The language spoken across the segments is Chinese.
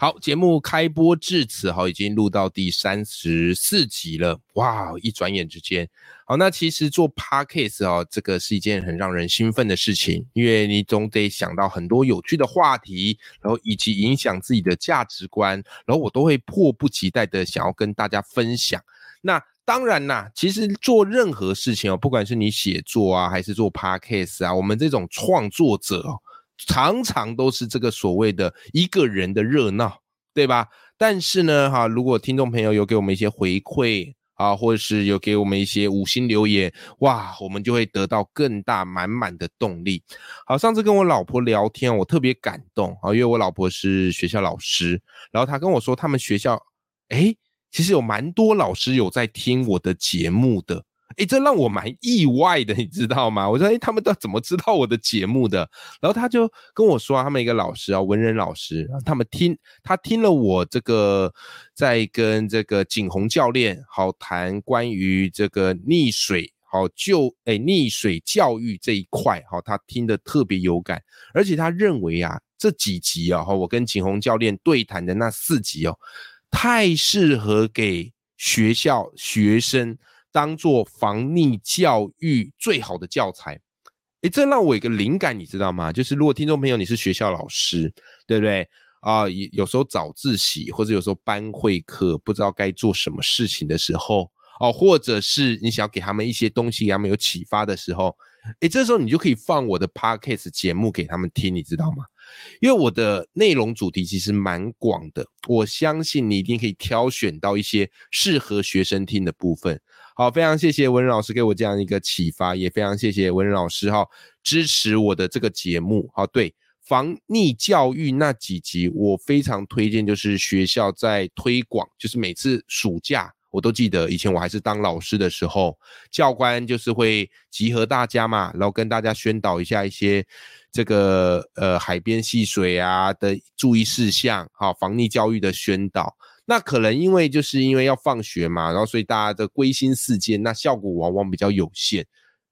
好，节目开播至此，哈，已经录到第三十四集了，哇，一转眼之间，好，那其实做 podcast 哦，这个是一件很让人兴奋的事情，因为你总得想到很多有趣的话题，然后以及影响自己的价值观，然后我都会迫不及待的想要跟大家分享。那当然啦，其实做任何事情哦，不管是你写作啊，还是做 podcast 啊，我们这种创作者哦。常常都是这个所谓的一个人的热闹，对吧？但是呢，哈，如果听众朋友有给我们一些回馈啊，或者是有给我们一些五星留言，哇，我们就会得到更大满满的动力。好，上次跟我老婆聊天，我特别感动啊，因为我老婆是学校老师，然后她跟我说，他们学校，哎，其实有蛮多老师有在听我的节目的。哎，这让我蛮意外的，你知道吗？我说，哎，他们都怎么知道我的节目的？然后他就跟我说，他们一个老师啊，文人老师，他们听他听了我这个在跟这个景洪教练好谈关于这个溺水好救哎溺水教育这一块，好，他听得特别有感，而且他认为啊，这几集啊，哈，我跟景洪教练对谈的那四集哦，太适合给学校学生。当做防溺教育最好的教材，诶，这让我有个灵感，你知道吗？就是如果听众朋友你是学校老师，对不对啊？有有时候早自习或者有时候班会课不知道该做什么事情的时候，哦，或者是你想要给他们一些东西，给他们有启发的时候，诶，这时候你就可以放我的 podcast 节目给他们听，你知道吗？因为我的内容主题其实蛮广的，我相信你一定可以挑选到一些适合学生听的部分。好，非常谢谢文仁老师给我这样一个启发，也非常谢谢文仁老师哈支持我的这个节目。好，对防溺教育那几集，我非常推荐，就是学校在推广，就是每次暑假我都记得，以前我还是当老师的时候，教官就是会集合大家嘛，然后跟大家宣导一下一些这个呃海边戏水啊的注意事项，好防溺教育的宣导。那可能因为就是因为要放学嘛，然后所以大家的归心似箭，那效果往往比较有限。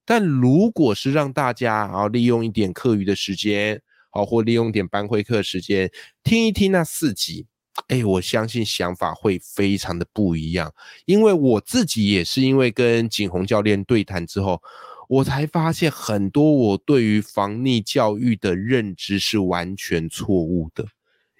但如果是让大家啊利用一点课余的时间，好或利用点班会课时间听一听那四集，哎，我相信想法会非常的不一样。因为我自己也是因为跟景洪教练对谈之后，我才发现很多我对于防溺教育的认知是完全错误的。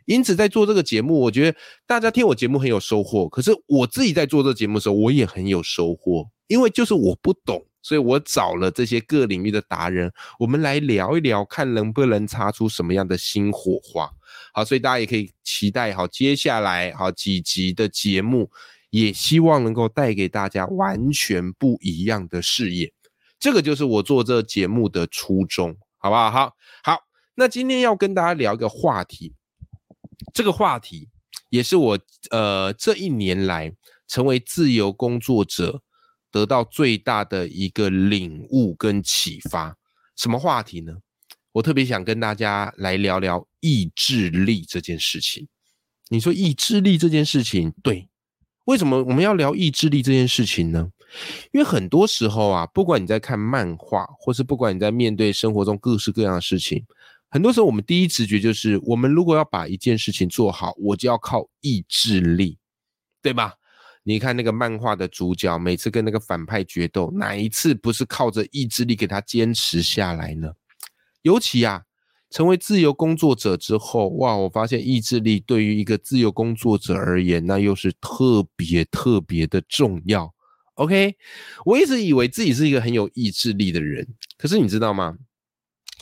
因此，在做这个节目，我觉得大家听我节目很有收获。可是我自己在做这个节目的时候，我也很有收获，因为就是我不懂，所以我找了这些各领域的达人，我们来聊一聊，看能不能擦出什么样的新火花。好，所以大家也可以期待好接下来好几集的节目，也希望能够带给大家完全不一样的视野。这个就是我做这节目的初衷，好不好？好，好，那今天要跟大家聊一个话题。这个话题也是我呃这一年来成为自由工作者得到最大的一个领悟跟启发。什么话题呢？我特别想跟大家来聊聊意志力这件事情。你说意志力这件事情，对？为什么我们要聊意志力这件事情呢？因为很多时候啊，不管你在看漫画，或是不管你在面对生活中各式各样的事情。很多时候，我们第一直觉就是，我们如果要把一件事情做好，我就要靠意志力，对吧？你看那个漫画的主角，每次跟那个反派决斗，哪一次不是靠着意志力给他坚持下来呢？尤其啊，成为自由工作者之后，哇，我发现意志力对于一个自由工作者而言，那又是特别特别的重要。OK，我一直以为自己是一个很有意志力的人，可是你知道吗？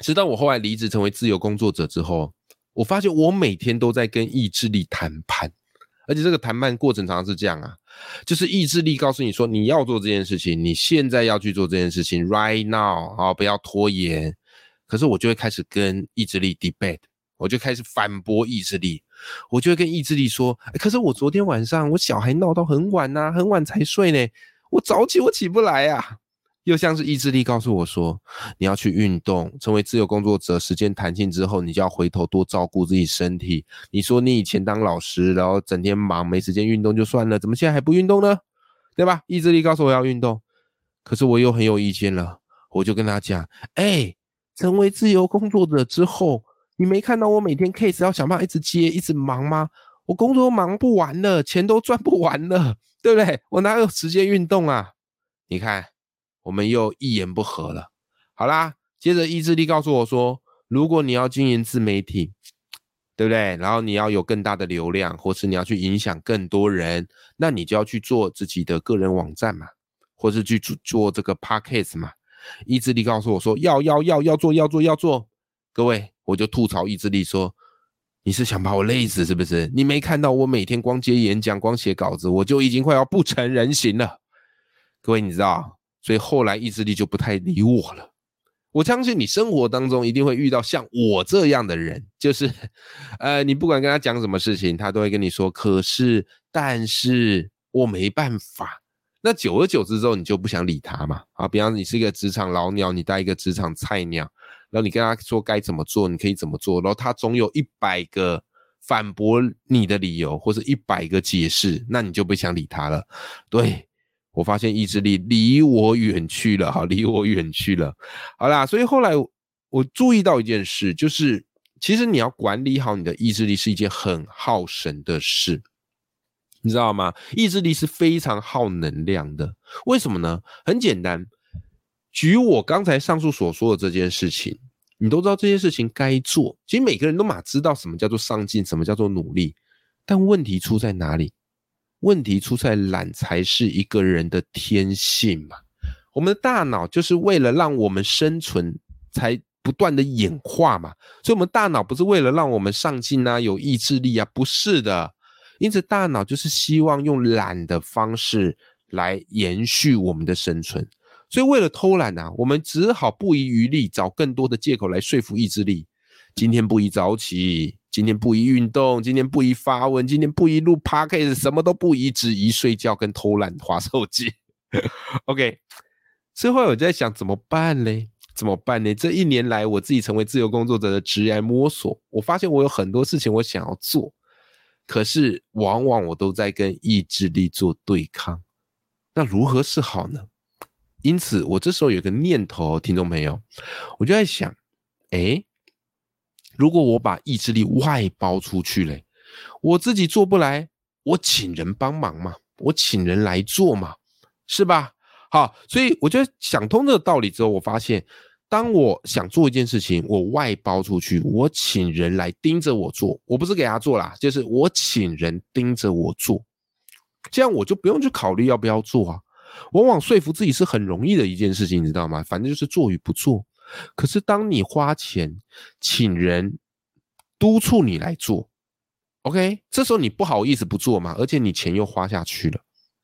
直到我后来离职成为自由工作者之后，我发现我每天都在跟意志力谈判，而且这个谈判过程常常是这样啊，就是意志力告诉你说你要做这件事情，你现在要去做这件事情，right now 啊，不要拖延。可是我就会开始跟意志力 debate，我就开始反驳意志力，我就会跟意志力说，可是我昨天晚上我小孩闹到很晚呐，很晚才睡呢，我早起我起不来呀。又像是意志力告诉我说，你要去运动，成为自由工作者，时间弹性之后，你就要回头多照顾自己身体。你说你以前当老师，然后整天忙，没时间运动就算了，怎么现在还不运动呢？对吧？意志力告诉我要运动，可是我又很有意见了，我就跟他讲，哎，成为自由工作者之后，你没看到我每天 case 要想办法一直接，一直忙吗？我工作忙不完了，钱都赚不完了，对不对？我哪有时间运动啊？你看。我们又一言不合了。好啦，接着意志力告诉我说，如果你要经营自媒体，对不对？然后你要有更大的流量，或是你要去影响更多人，那你就要去做自己的个人网站嘛，或是去做做这个 podcast 嘛。意志力告诉我说，要要要要做要做要做。各位，我就吐槽意志力说，你是想把我累死是不是？你没看到我每天光接演讲、光写稿子，我就已经快要不成人形了。各位，你知道？所以后来意志力就不太理我了。我相信你生活当中一定会遇到像我这样的人，就是，呃，你不管跟他讲什么事情，他都会跟你说，可是，但是我没办法。那久而久之之后，你就不想理他嘛？啊，比方你是一个职场老鸟，你带一个职场菜鸟，然后你跟他说该怎么做，你可以怎么做，然后他总有一百个反驳你的理由，或者一百个解释，那你就不想理他了。对。我发现意志力离我远去了，哈，离我远去了。好啦，所以后来我注意到一件事，就是其实你要管理好你的意志力是一件很耗神的事，你知道吗？意志力是非常耗能量的。为什么呢？很简单，举我刚才上述所说的这件事情，你都知道这件事情该做。其实每个人都马知道什么叫做上进，什么叫做努力，但问题出在哪里？问题出在懒才是一个人的天性嘛？我们的大脑就是为了让我们生存才不断的演化嘛，所以，我们大脑不是为了让我们上进啊，有意志力啊，不是的。因此，大脑就是希望用懒的方式来延续我们的生存。所以，为了偷懒啊，我们只好不遗余力找更多的借口来说服意志力。今天不宜早起。今天不宜运动，今天不宜发文，今天不宜录 podcast，什么都不宜，只宜睡觉跟偷懒划手机。OK，之后我在想怎么办嘞？怎么办呢？这一年来，我自己成为自由工作者的职业摸索，我发现我有很多事情我想要做，可是往往我都在跟意志力做对抗。那如何是好呢？因此，我这时候有个念头，听众朋友，我就在想，哎。如果我把意志力外包出去嘞，我自己做不来，我请人帮忙嘛，我请人来做嘛，是吧？好，所以我觉得想通这个道理之后，我发现，当我想做一件事情，我外包出去，我请人来盯着我做，我不是给他做啦，就是我请人盯着我做，这样我就不用去考虑要不要做啊。往往说服自己是很容易的一件事情，你知道吗？反正就是做与不做。可是，当你花钱请人督促你来做，OK，这时候你不好意思不做嘛，而且你钱又花下去了，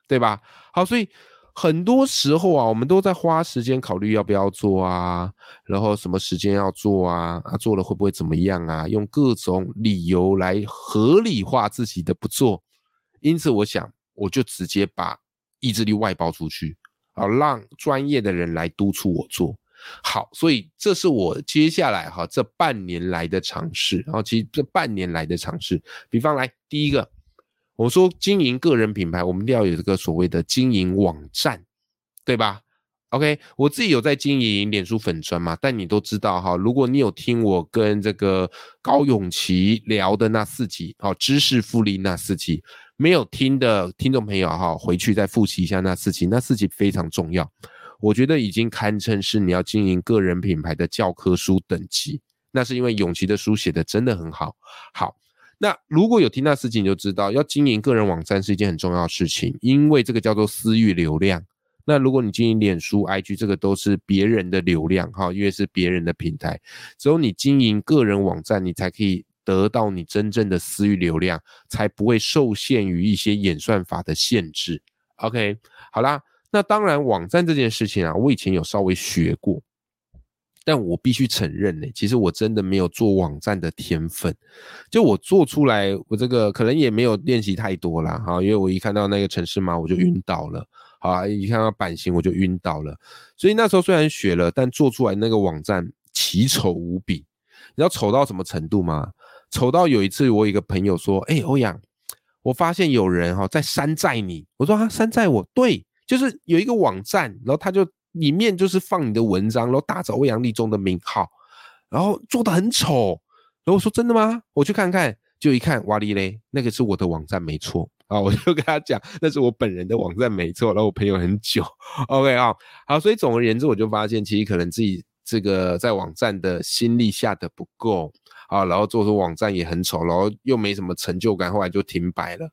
对吧？好，所以很多时候啊，我们都在花时间考虑要不要做啊，然后什么时间要做啊，啊，做了会不会怎么样啊？用各种理由来合理化自己的不做。因此，我想我就直接把意志力外包出去，啊，让专业的人来督促我做。好，所以这是我接下来哈这半年来的尝试。然后其实这半年来的尝试，比方来第一个，我说经营个人品牌，我们一定要有这个所谓的经营网站，对吧？OK，我自己有在经营脸书粉砖嘛，但你都知道哈，如果你有听我跟这个高永琪聊的那四集，好，知识复利那四集，没有听的听众朋友哈，回去再复习一下那四集，那四集非常重要。我觉得已经堪称是你要经营个人品牌的教科书等级。那是因为永琪的书写的真的很好。好，那如果有听那事情，你就知道要经营个人网站是一件很重要的事情，因为这个叫做私域流量。那如果你经营脸书、IG，这个都是别人的流量哈，因为是别人的平台。只有你经营个人网站，你才可以得到你真正的私域流量，才不会受限于一些演算法的限制。OK，好啦。那当然，网站这件事情啊，我以前有稍微学过，但我必须承认呢，其实我真的没有做网站的天分。就我做出来，我这个可能也没有练习太多啦。哈，因为我一看到那个城市码我就晕倒了，好，一看到版型我就晕倒了。所以那时候虽然学了，但做出来那个网站奇丑无比。你知道丑到什么程度吗？丑到有一次我一个朋友说：“哎，欧阳，我发现有人哈在山寨你。”我说：“啊，山寨我？对，就是有一个网站，然后他就。”里面就是放你的文章，然后打着欧阳立中的名号，然后做的很丑。然后我说真的吗？我去看看，就一看，哇哩嘞，那个是我的网站没错啊！我就跟他讲，那是我本人的网站没错。然后我朋友很久，OK 啊，好，所以总而言之，我就发现其实可能自己这个在网站的心力下的不够啊，然后做出网站也很丑，然后又没什么成就感，后来就停摆了。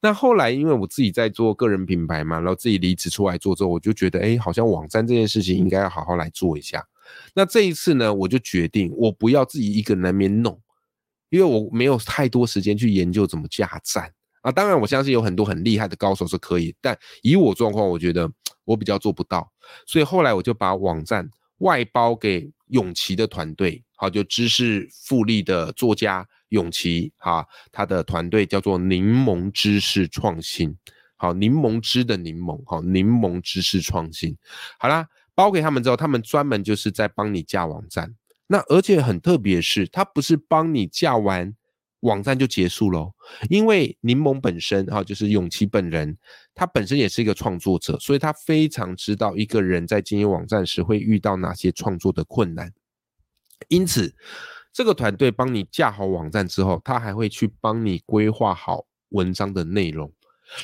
那后来，因为我自己在做个人品牌嘛，然后自己离职出来做之后，我就觉得，哎，好像网站这件事情应该要好好来做一下。那这一次呢，我就决定，我不要自己一个人那边弄，因为我没有太多时间去研究怎么架站啊。当然，我相信有很多很厉害的高手是可以，但以我状况，我觉得我比较做不到。所以后来我就把网站外包给永琪的团队，好，就知识复利的作家。永琪哈，他的团队叫做柠檬知识创新，好，柠檬汁的柠檬，好，柠檬知识创新，好啦，包给他们之后，他们专门就是在帮你架网站。那而且很特别是，他不是帮你架完网站就结束喽，因为柠檬本身哈，就是永琪本人，他本身也是一个创作者，所以他非常知道一个人在经营网站时会遇到哪些创作的困难，因此。这个团队帮你架好网站之后，他还会去帮你规划好文章的内容，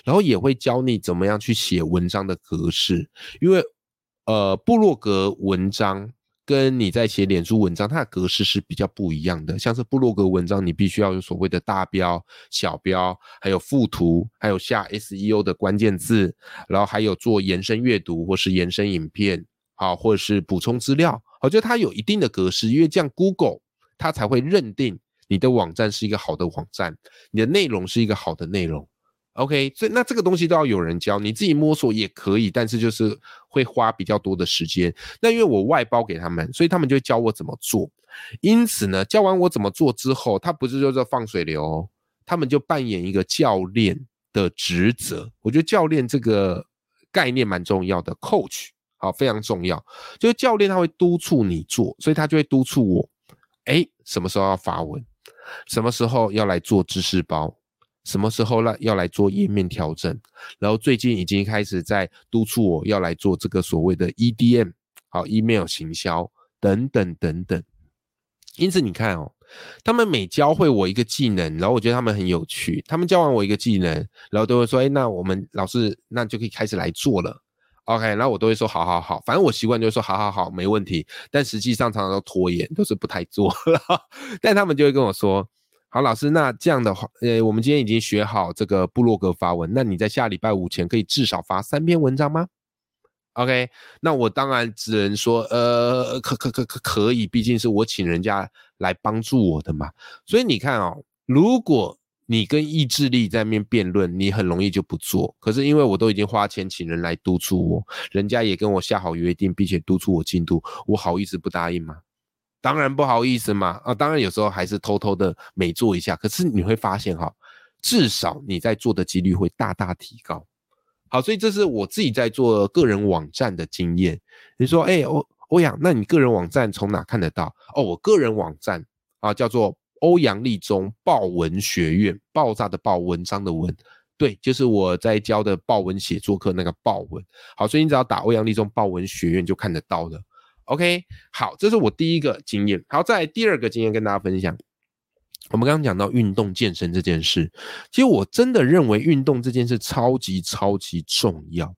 然后也会教你怎么样去写文章的格式。因为，呃，部落格文章跟你在写脸书文章，它的格式是比较不一样的。像是部落格文章，你必须要有所谓的大标、小标，还有附图，还有下 SEO 的关键字，然后还有做延伸阅读或是延伸影片，好，或者是补充资料。我觉得它有一定的格式，因为这样 Google。他才会认定你的网站是一个好的网站，你的内容是一个好的内容。OK，所以那这个东西都要有人教，你自己摸索也可以，但是就是会花比较多的时间。那因为我外包给他们，所以他们就教我怎么做。因此呢，教完我怎么做之后，他不是就叫放水流，他们就扮演一个教练的职责。我觉得教练这个概念蛮重要的，coach 好非常重要，就是教练他会督促你做，所以他就会督促我。哎，什么时候要发文？什么时候要来做知识包？什么时候呢要来做页面调整？然后最近已经开始在督促我要来做这个所谓的 EDM，好，email 行销等等等等。因此你看哦，他们每教会我一个技能，然后我觉得他们很有趣。他们教完我一个技能，然后都会说：“哎，那我们老师那就可以开始来做了。” OK，然后我都会说好好好，反正我习惯就是说好好好，没问题。但实际上常常都拖延，都是不太做。但他们就会跟我说：“好，老师，那这样的话，呃，我们今天已经学好这个部落格发文，那你在下礼拜五前可以至少发三篇文章吗？”OK，那我当然只能说，呃，可可可可可以，毕竟是我请人家来帮助我的嘛。所以你看哦，如果你跟意志力在面辩论，你很容易就不做。可是因为我都已经花钱请人来督促我，人家也跟我下好约定，并且督促我进度，我好意思不答应吗？当然不好意思嘛！啊，当然有时候还是偷偷的没做一下。可是你会发现哈，至少你在做的几率会大大提高。好，所以这是我自己在做个人网站的经验。你说，哎，欧欧阳，那你个人网站从哪看得到？哦，我个人网站啊，叫做。欧阳立中报文学院，爆炸的爆，文章的文，对，就是我在教的报文写作课那个报文。好，所以你只要打欧阳立中报文学院就看得到的。OK，好，这是我第一个经验。好，再第二个经验跟大家分享。我们刚刚讲到运动健身这件事，其实我真的认为运动这件事超级超级重要。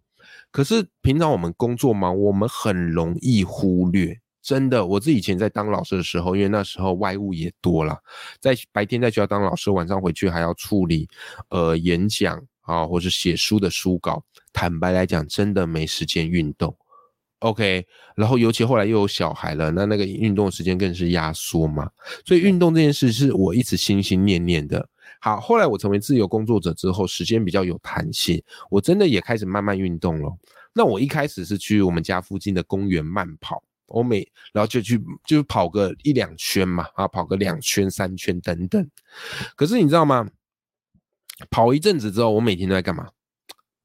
可是平常我们工作忙，我们很容易忽略。真的，我自己以前在当老师的时候，因为那时候外务也多了，在白天在学校当老师，晚上回去还要处理呃演讲啊，或者写书的书稿。坦白来讲，真的没时间运动。OK，然后尤其后来又有小孩了，那那个运动时间更是压缩嘛。所以运动这件事是我一直心心念念的。好，后来我成为自由工作者之后，时间比较有弹性，我真的也开始慢慢运动了。那我一开始是去我们家附近的公园慢跑。我每然后就去就跑个一两圈嘛，啊，跑个两圈三圈等等。可是你知道吗？跑一阵子之后，我每天都在干嘛？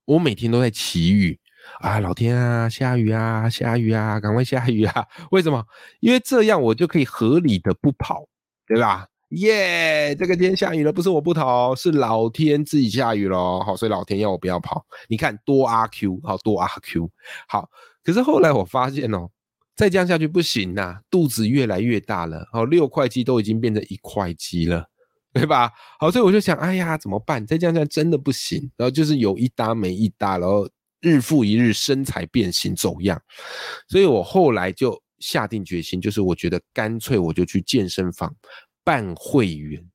我每天都在祈雨啊，老天啊，下雨啊，下雨啊，赶快下雨啊！为什么？因为这样我就可以合理的不跑，对吧？耶，这个天下雨了，不是我不跑，是老天自己下雨了。好，所以老天要我不要跑。你看多阿 Q，好多阿 Q。好，可是后来我发现哦，再这样下去不行呐，肚子越来越大了。哦，六块肌都已经变成一块肌了。对吧？好，所以我就想，哎呀，怎么办？再这样下真的不行。然后就是有一搭没一搭，然后日复一日，身材变形走样。所以我后来就下定决心，就是我觉得干脆我就去健身房办会员，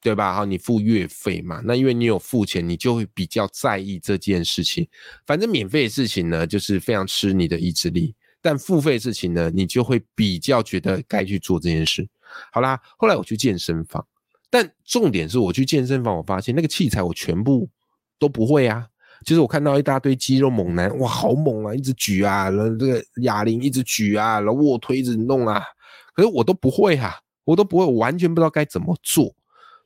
对吧？好，你付月费嘛，那因为你有付钱，你就会比较在意这件事情。反正免费的事情呢，就是非常吃你的意志力；但付费事情呢，你就会比较觉得该去做这件事。好啦，后来我去健身房。但重点是我去健身房，我发现那个器材我全部都不会啊。就是我看到一大堆肌肉猛男，哇，好猛啊，一直举啊，然后这个哑铃一直举啊，然后卧推一直弄啊，可是我都不会哈，我都不会，我完全不知道该怎么做。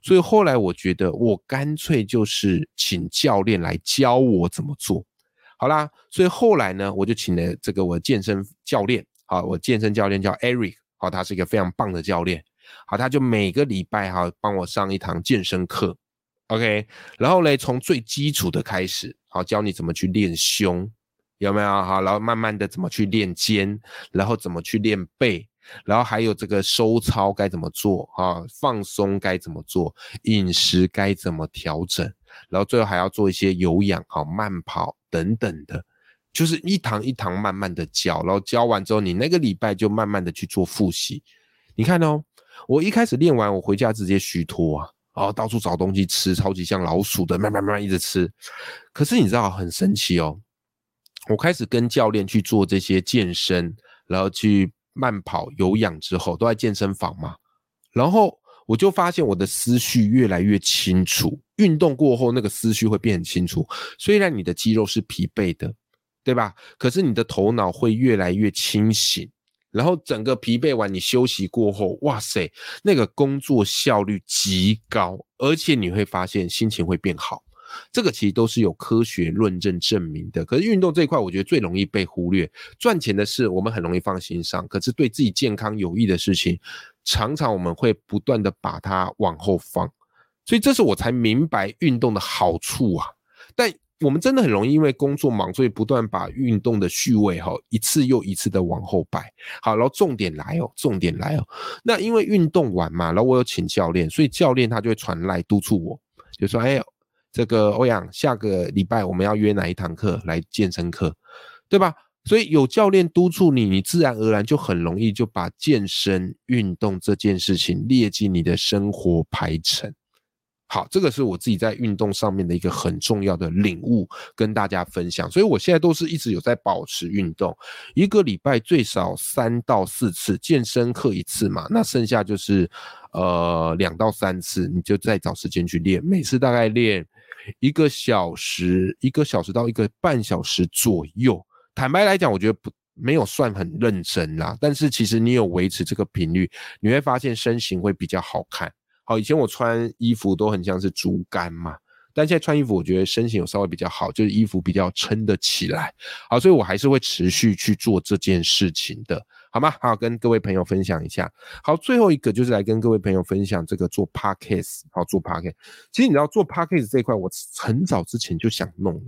所以后来我觉得，我干脆就是请教练来教我怎么做。好啦，所以后来呢，我就请了这个我健身教练，好，我健身教练叫 Eric，好，他是一个非常棒的教练。好，他就每个礼拜哈帮我上一堂健身课，OK，然后嘞从最基础的开始，好教你怎么去练胸，有没有？好，然后慢慢的怎么去练肩，然后怎么去练背，然后还有这个收操该怎么做啊？放松该怎么做？饮食该怎么调整？然后最后还要做一些有氧，好慢跑等等的，就是一堂一堂慢慢的教，然后教完之后，你那个礼拜就慢慢的去做复习，你看哦。我一开始练完，我回家直接虚脱啊，然后到处找东西吃，超级像老鼠的，慢慢慢慢一直吃。可是你知道很神奇哦，我开始跟教练去做这些健身，然后去慢跑、有氧之后，都在健身房嘛。然后我就发现我的思绪越来越清楚，运动过后那个思绪会变很清楚。虽然你的肌肉是疲惫的，对吧？可是你的头脑会越来越清醒。然后整个疲惫完，你休息过后，哇塞，那个工作效率极高，而且你会发现心情会变好。这个其实都是有科学论证证明的。可是运动这一块，我觉得最容易被忽略。赚钱的事我们很容易放心上，可是对自己健康有益的事情，常常我们会不断的把它往后放。所以这是我才明白运动的好处啊。但我们真的很容易因为工作忙，所以不断把运动的序位哈一次又一次的往后摆。好，然后重点来哦，重点来哦。那因为运动完嘛，然后我有请教练，所以教练他就会传来督促我，就说：“哎，这个欧阳，下个礼拜我们要约哪一堂课来健身课，对吧？”所以有教练督促你，你自然而然就很容易就把健身运动这件事情列进你的生活排程。好，这个是我自己在运动上面的一个很重要的领悟，跟大家分享。所以我现在都是一直有在保持运动，一个礼拜最少三到四次健身课一次嘛，那剩下就是呃两到三次，你就再找时间去练，每次大概练一个小时，一个小时到一个半小时左右。坦白来讲，我觉得不没有算很认真啦，但是其实你有维持这个频率，你会发现身形会比较好看。好，以前我穿衣服都很像是竹竿嘛，但现在穿衣服，我觉得身形有稍微比较好，就是衣服比较撑得起来。好，所以我还是会持续去做这件事情的，好吗？好，跟各位朋友分享一下。好，最后一个就是来跟各位朋友分享这个做 podcast，好做 podcast。其实你知道做 podcast 这一块，我很早之前就想弄了。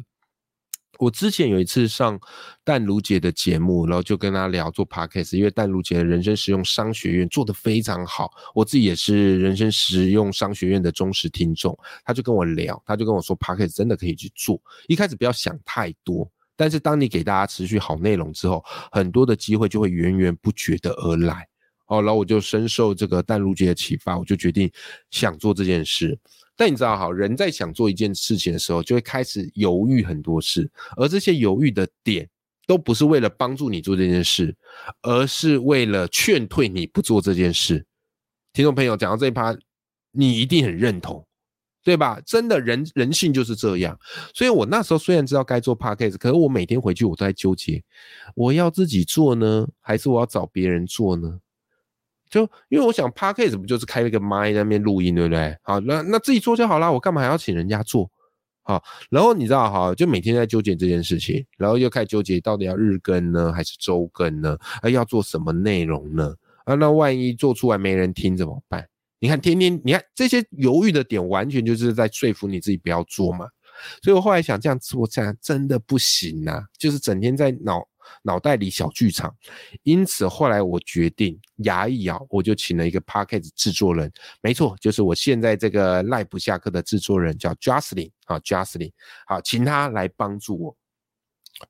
我之前有一次上淡如姐的节目，然后就跟她聊做 podcast，因为淡如姐的人生实用商学院做得非常好，我自己也是人生实用商学院的忠实听众。他就跟我聊，他就跟我说 podcast 真的可以去做，一开始不要想太多，但是当你给大家持续好内容之后，很多的机会就会源源不绝的而来。哦，然后我就深受这个淡如姐的启发，我就决定想做这件事。但你知道哈，人在想做一件事情的时候，就会开始犹豫很多事，而这些犹豫的点，都不是为了帮助你做这件事，而是为了劝退你不做这件事。听众朋友讲到这一趴，你一定很认同，对吧？真的人人性就是这样。所以我那时候虽然知道该做 podcast，可是我每天回去我都在纠结，我要自己做呢，还是我要找别人做呢？就因为我想 podcast 不就是开了个麦在那边录音，对不对？好，那那自己做就好了，我干嘛还要请人家做？好，然后你知道哈，就每天在纠结这件事情，然后又开始纠结到底要日更呢，还是周更呢？啊，要做什么内容呢？啊，那万一做出来没人听怎么办？你看，天天你看这些犹豫的点，完全就是在说服你自己不要做嘛。所以我后来想，这样做这样真的不行啊，就是整天在脑脑袋里小剧场。因此后来我决定牙一咬，我就请了一个 podcast 制作人，没错，就是我现在这个赖不下课的制作人叫 Justin 啊，Justin，好，请他来帮助我。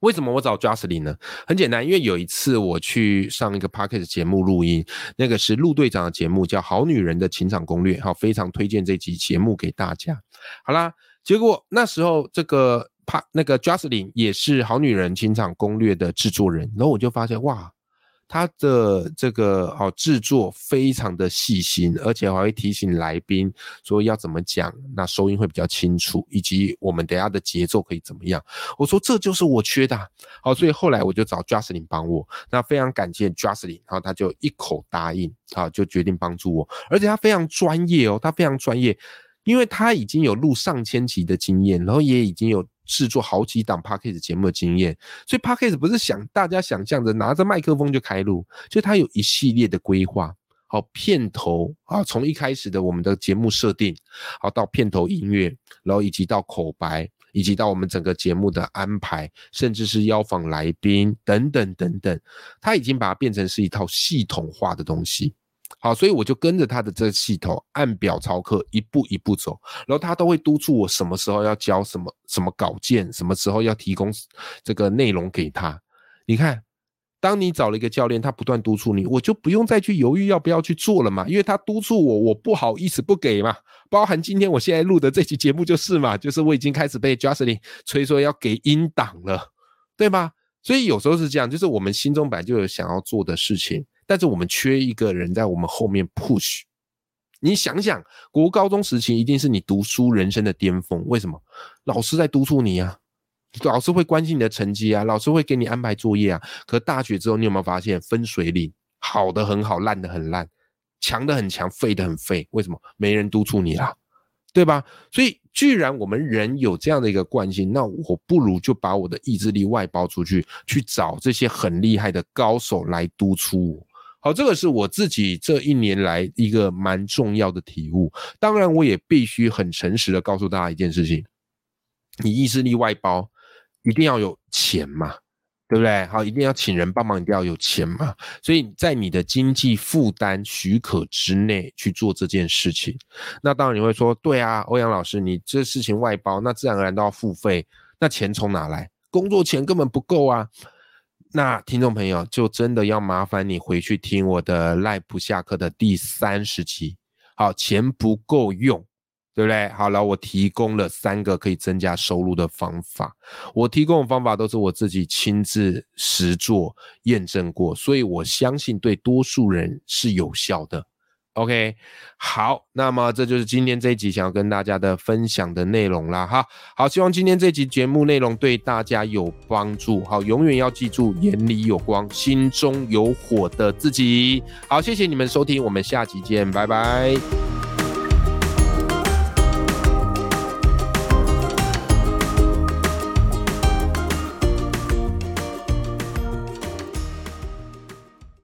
为什么我找 Justin 呢？很简单，因为有一次我去上一个 podcast 节目录音，那个是陆队长的节目，叫《好女人的情场攻略》，好，非常推荐这集节目给大家。好啦，结果那时候这个帕那个 Justin 也是《好女人情场攻略》的制作人，然后我就发现哇。他的这个好制作非常的细心，而且还会提醒来宾说要怎么讲，那收音会比较清楚，以及我们等下的节奏可以怎么样。我说这就是我缺的，好，所以后来我就找 Justin 帮我，那非常感谢 Justin，然后他就一口答应，好，就决定帮助我，而且他非常专业哦，他非常专业，因为他已经有录上千集的经验，然后也已经有。制作好几档 podcast 节目的经验，所以 podcast 不是想大家想象着拿着麦克风就开录，就它有一系列的规划。好，片头啊，从一开始的我们的节目设定，好到片头音乐，然后以及到口白，以及到我们整个节目的安排，甚至是邀访来宾等等等等，他已经把它变成是一套系统化的东西。好，所以我就跟着他的这个系统按表操课，一步一步走，然后他都会督促我什么时候要交什么什么稿件，什么时候要提供这个内容给他。你看，当你找了一个教练，他不断督促你，我就不用再去犹豫要不要去做了嘛，因为他督促我，我不好意思不给嘛。包含今天我现在录的这期节目就是嘛，就是我已经开始被 Justin 催说要给音档了，对吗？所以有时候是这样，就是我们心中本来就有想要做的事情。但是我们缺一个人在我们后面 push。你想想，国高中时期一定是你读书人生的巅峰。为什么？老师在督促你啊，老师会关心你的成绩啊，老师会给你安排作业啊。可大学之后，你有没有发现分水岭？好的很好，烂的很烂，强的很强，废的很废。为什么？没人督促你啦，对吧？所以，既然我们人有这样的一个惯性，那我不如就把我的意志力外包出去，去找这些很厉害的高手来督促我。好，这个是我自己这一年来一个蛮重要的体悟。当然，我也必须很诚实的告诉大家一件事情：你意志力外包，一定要有钱嘛，对不对？好，一定要请人帮忙，一定要有钱嘛。所以在你的经济负担许可之内去做这件事情。那当然你会说，对啊，欧阳老师，你这事情外包，那自然而然都要付费，那钱从哪来？工作钱根本不够啊。那听众朋友就真的要麻烦你回去听我的赖不下课的第三十集。好，钱不够用，对不对？好了，我提供了三个可以增加收入的方法。我提供的方法都是我自己亲自实做验证过，所以我相信对多数人是有效的。OK，好，那么这就是今天这一集想要跟大家的分享的内容啦，哈，好，希望今天这集节目内容对大家有帮助，好，永远要记住眼里有光，心中有火的自己，好，谢谢你们收听，我们下集见，拜拜。